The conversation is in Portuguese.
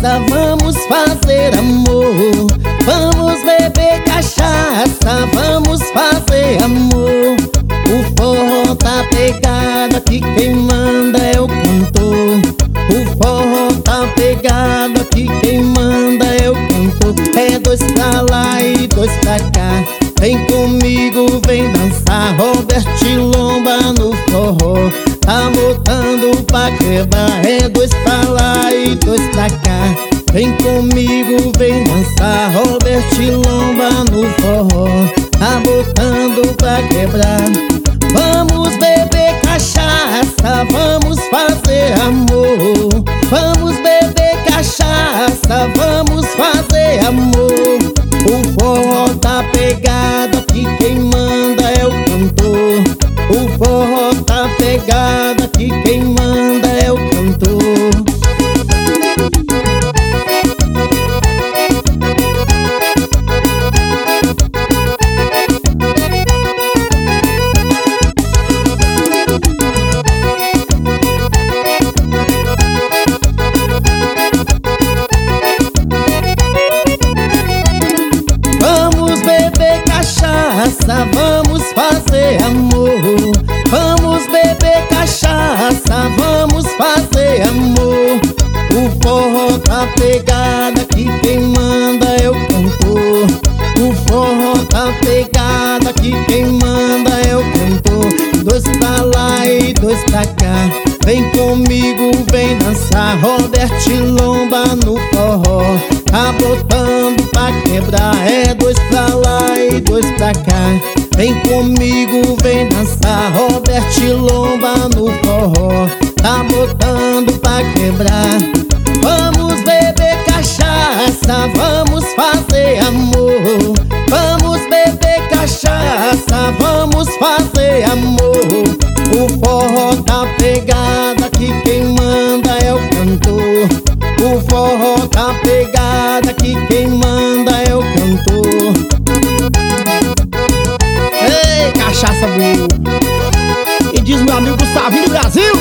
vamos fazer amor. Vamos beber cachaça, vamos fazer amor. O forró tá pegado, aqui quem manda é o cantor. O forró tá pegado, aqui quem manda é o cantor. É dois pra lá e dois pra cá. Vem comigo, vem dançar, Roberto Lomba no forró. Tá botando pra quebrar É dois pra lá e dois pra cá. Vem comigo, vem dançar Robert Lomba no forró. Tá botando pra quebrar Vamos beber cachaça Vamos fazer amor. Vamos beber cachaça, vamos fazer amor. O forró tá pegada que quem manda é o cantor. O forró tá pegada que quem manda é o cantor. Dois pra lá e dois pra cá. Vem comigo, vem dançar Robert Lomba no forró Tá botando quebrar É dois pra lá e dois pra cá. Vem comigo, vem dançar Robert Lomba no forró. Tá botando pra quebrar. Vamos beber cachaça Vamos fazer amor. Vamos beber cachaça Vamos fazer amor. O forró tá pegada que quem manda é o cantor. O forró tá pegada que quem cachaça boa E diz meu amigo Gustavinho Brasil